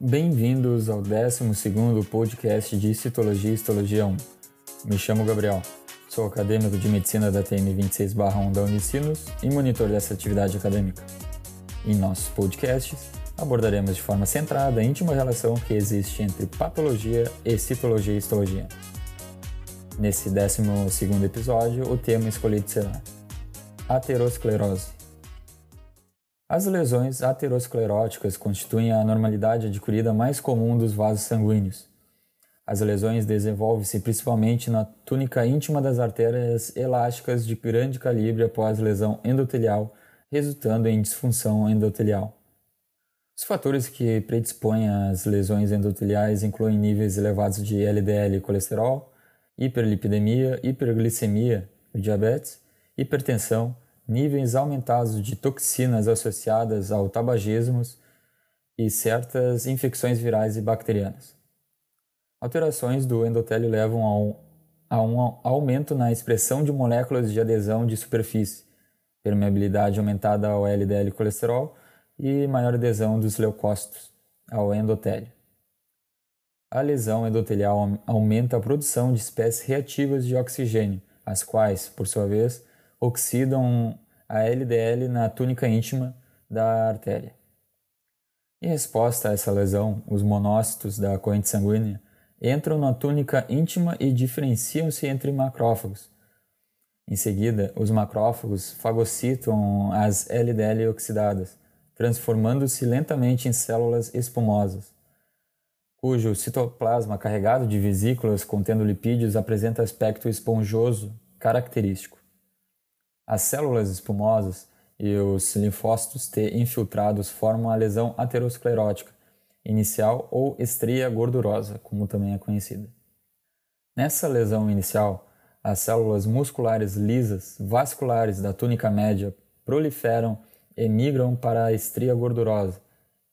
Bem-vindos ao 12º podcast de Citologia e Histologia 1. Me chamo Gabriel, sou acadêmico de Medicina da TM 26-1 da Unicinos e monitor dessa atividade acadêmica. Em nossos podcasts, abordaremos de forma centrada a íntima relação que existe entre patologia e citologia e histologia. Nesse 12º episódio, o tema escolhido será aterosclerose. As lesões ateroscleróticas constituem a normalidade adquirida mais comum dos vasos sanguíneos. As lesões desenvolvem-se principalmente na túnica íntima das artérias elásticas de grande calibre após lesão endotelial, resultando em disfunção endotelial. Os fatores que predispõem às lesões endoteliais incluem níveis elevados de LDL e colesterol, hiperlipidemia, hiperglicemia, diabetes, hipertensão, níveis aumentados de toxinas associadas ao tabagismo e certas infecções virais e bacterianas. Alterações do endotélio levam a um, a um aumento na expressão de moléculas de adesão de superfície, permeabilidade aumentada ao LDL colesterol e maior adesão dos leucócitos ao endotélio. A lesão endotelial aumenta a produção de espécies reativas de oxigênio, as quais, por sua vez, oxidam a LDL na túnica íntima da artéria. Em resposta a essa lesão, os monócitos da corrente sanguínea entram na túnica íntima e diferenciam-se entre macrófagos. Em seguida, os macrófagos fagocitam as LDL oxidadas, transformando-se lentamente em células espumosas, cujo citoplasma carregado de vesículas contendo lipídios apresenta aspecto esponjoso característico. As células espumosas e os linfócitos T infiltrados formam a lesão aterosclerótica inicial ou estria gordurosa, como também é conhecida. Nessa lesão inicial, as células musculares lisas vasculares da túnica média proliferam e migram para a estria gordurosa,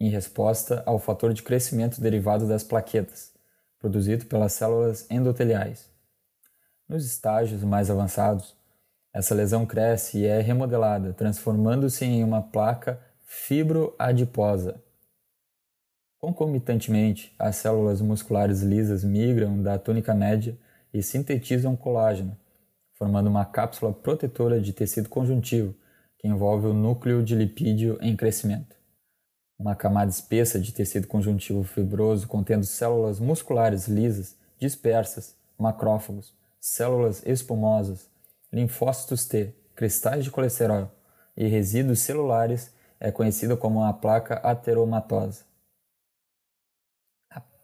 em resposta ao fator de crescimento derivado das plaquetas, produzido pelas células endoteliais. Nos estágios mais avançados, essa lesão cresce e é remodelada, transformando-se em uma placa fibroadiposa. Concomitantemente, as células musculares lisas migram da túnica média e sintetizam colágeno, formando uma cápsula protetora de tecido conjuntivo que envolve o núcleo de lipídio em crescimento. Uma camada espessa de tecido conjuntivo fibroso contendo células musculares lisas dispersas, macrófagos, células espumosas, linfócitos T, cristais de colesterol e resíduos celulares é conhecido como a placa ateromatosa.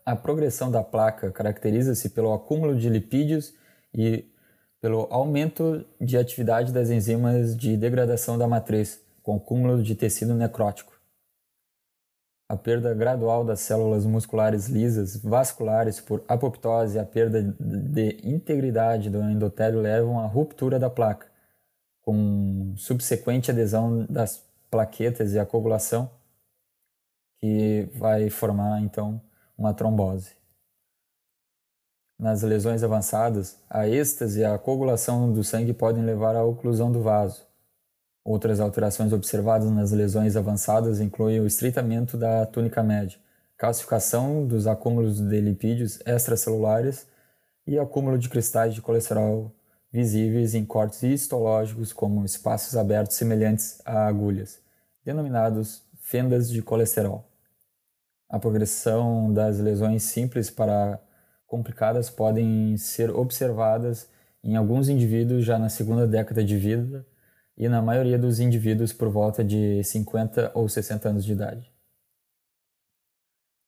A, progressão da placa caracteriza-se pelo acúmulo de lipídios e pelo aumento de atividade das enzimas de degradação da matriz, com acúmulo de tecido necrótico. A perda gradual das células musculares lisas vasculares por apoptose e a perda de integridade do endotélio levam à ruptura da placa, com subsequente adesão das plaquetas e a coagulação, que vai formar então uma trombose. Nas lesões avançadas, a êxtase e a coagulação do sangue podem levar à oclusão do vaso, Outras alterações observadas nas lesões avançadas incluem o estreitamento da túnica média, calcificação dos acúmulos de lipídios extracelulares e acúmulo de cristais de colesterol visíveis em cortes histológicos como espaços abertos semelhantes a agulhas, denominados fendas de colesterol. A progressão das lesões simples para complicadas podem ser observadas em alguns indivíduos já na segunda década de vida e na maioria dos indivíduos por volta de 50 ou 60 anos de idade.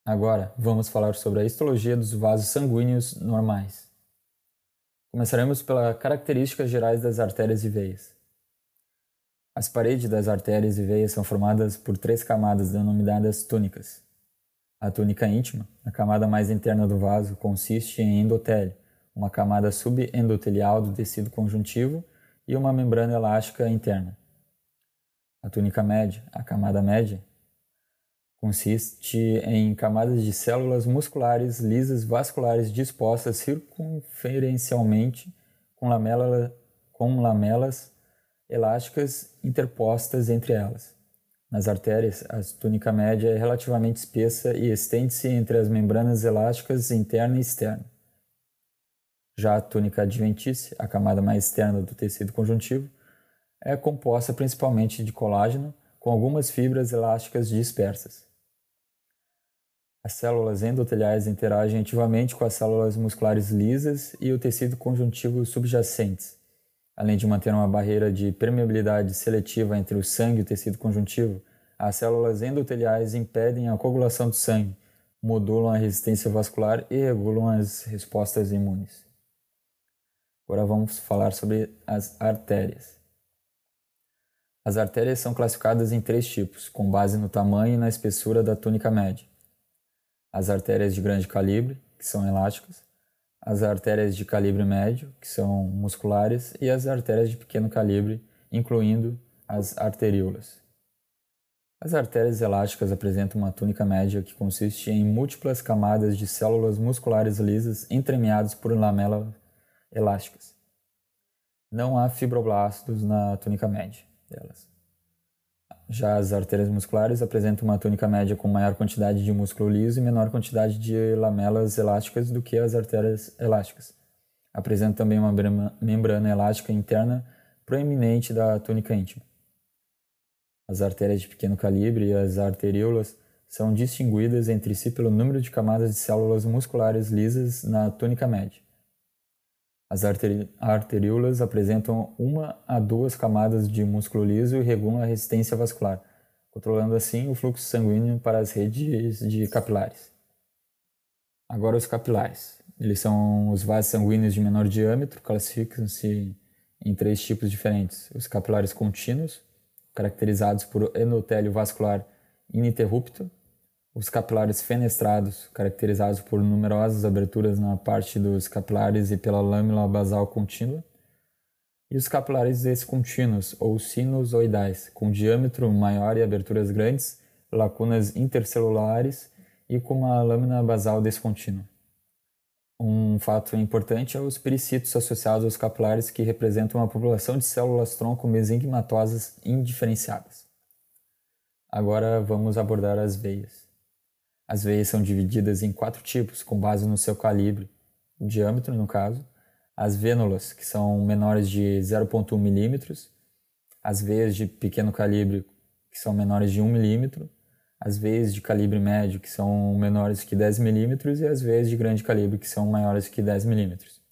Agora, vamos falar sobre a histologia dos vasos sanguíneos normais. Começaremos pelas características gerais das artérias e veias. As paredes das artérias e veias são formadas por três camadas denominadas túnicas. A túnica íntima, a camada mais interna do vaso, consiste em endotélio, uma camada subendotelial do tecido conjuntivo e uma membrana elástica interna. A túnica média, a camada média, consiste em camadas de células musculares lisas vasculares dispostas circunferencialmente com, lamela, com lamelas elásticas interpostas entre elas. Nas artérias, a túnica média é relativamente espessa e estende-se entre as membranas elásticas interna e externa. Já a túnica adventícia, a camada mais externa do tecido conjuntivo, é composta principalmente de colágeno, com algumas fibras elásticas dispersas. As células endoteliais interagem ativamente com as células musculares lisas e o tecido conjuntivo subjacentes, Além de manter uma barreira de permeabilidade seletiva entre o sangue e o tecido conjuntivo, as células endoteliais impedem a coagulação do sangue, modulam a resistência vascular e regulam as respostas imunes. Agora vamos falar sobre as artérias. As artérias são classificadas em três tipos, com base no tamanho e na espessura da túnica média. As artérias de grande calibre, que são elásticas, as artérias de calibre médio, que são musculares, e as artérias de pequeno calibre, incluindo as arteríolas. As artérias elásticas apresentam uma túnica média que consiste em múltiplas camadas de células musculares lisas entremeadas por lamelas elásticas. Não há fibroblastos na túnica média delas. Já as artérias musculares apresentam uma túnica média com maior quantidade de músculo liso e menor quantidade de lamelas elásticas do que as artérias elásticas. Apresentam também uma membrana elástica interna proeminente da túnica íntima. As artérias de pequeno calibre e as arteríolas são distinguidas entre si pelo número de camadas de células musculares lisas na túnica média. As arteríolas apresentam uma a duas camadas de músculo liso e regulam a resistência vascular, controlando assim o fluxo sanguíneo para as redes de capilares. Agora os capilares. Eles são os vasos sanguíneos de menor diâmetro, classificam-se em três tipos diferentes. Os capilares contínuos, caracterizados por endotélio vascular ininterrupto, os capilares fenestrados, caracterizados por numerosas aberturas na parte dos capilares e pela lâmina basal contínua, e os capilares descontínuos ou sinusoidais, com diâmetro maior e aberturas grandes, lacunas intercelulares e com uma lâmina basal descontínua. Um fato importante é os pericitos associados aos capilares que representam uma população de células tronco mesenquimatosas indiferenciadas. Agora vamos abordar as veias. As veias são divididas em quatro tipos, com base no seu calibre, diâmetro no caso. As vênulas, que são menores de 0,1 milímetros. As veias de pequeno calibre, que são menores de 1 milímetro. As veias de calibre médio, que são menores que 10 milímetros. E as veias de grande calibre, que são maiores que 10 milímetros.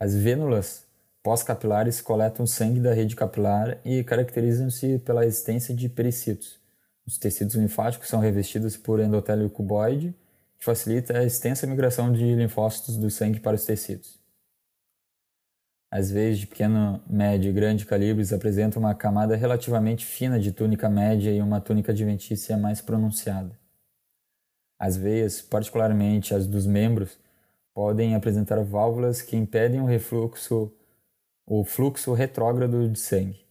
As vênulas pós-capilares coletam sangue da rede capilar e caracterizam-se pela existência de pericitos os tecidos linfáticos são revestidos por endotélio cuboide, que facilita a extensa migração de linfócitos do sangue para os tecidos. As veias de pequeno, médio e grande calibres apresentam uma camada relativamente fina de túnica média e uma túnica adventícia mais pronunciada. As veias, particularmente as dos membros, podem apresentar válvulas que impedem o refluxo, o fluxo retrógrado de sangue.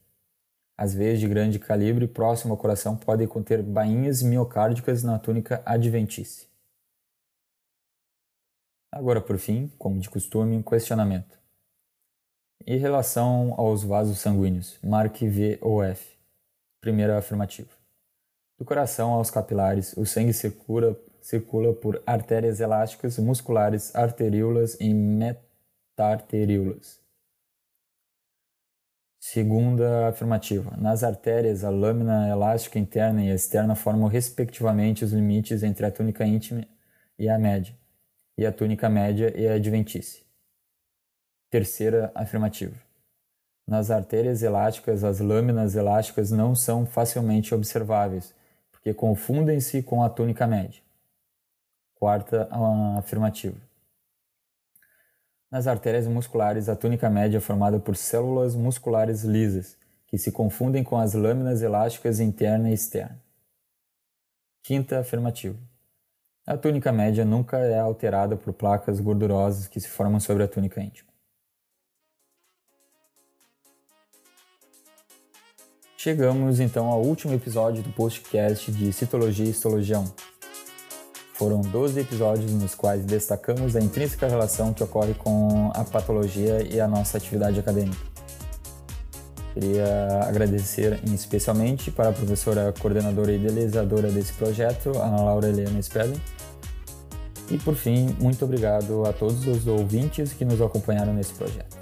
As veias de grande calibre próximo ao coração podem conter bainhas miocárdicas na túnica adventícia. Agora, por fim, como de costume, um questionamento. Em relação aos vasos sanguíneos, marque V ou F. Primeira afirmativa. Do coração aos capilares, o sangue circula, circula por artérias elásticas, musculares, arteríolas e metarteríolas. Segunda afirmativa. Nas artérias, a lâmina elástica interna e externa formam respectivamente os limites entre a túnica íntima e a média, e a túnica média e a adventícia. Terceira afirmativa. Nas artérias elásticas, as lâminas elásticas não são facilmente observáveis, porque confundem-se com a túnica média. Quarta afirmativa. Nas artérias musculares, a túnica média é formada por células musculares lisas, que se confundem com as lâminas elásticas interna e externa. Quinta afirmativa. A túnica média nunca é alterada por placas gordurosas que se formam sobre a túnica íntima. Chegamos então ao último episódio do podcast de Citologia e Histologia 1. Foram 12 episódios nos quais destacamos a intrínseca relação que ocorre com a patologia e a nossa atividade acadêmica. Queria agradecer especialmente para a professora coordenadora e idealizadora desse projeto, Ana Laura Helena Spelling. E por fim, muito obrigado a todos os ouvintes que nos acompanharam nesse projeto.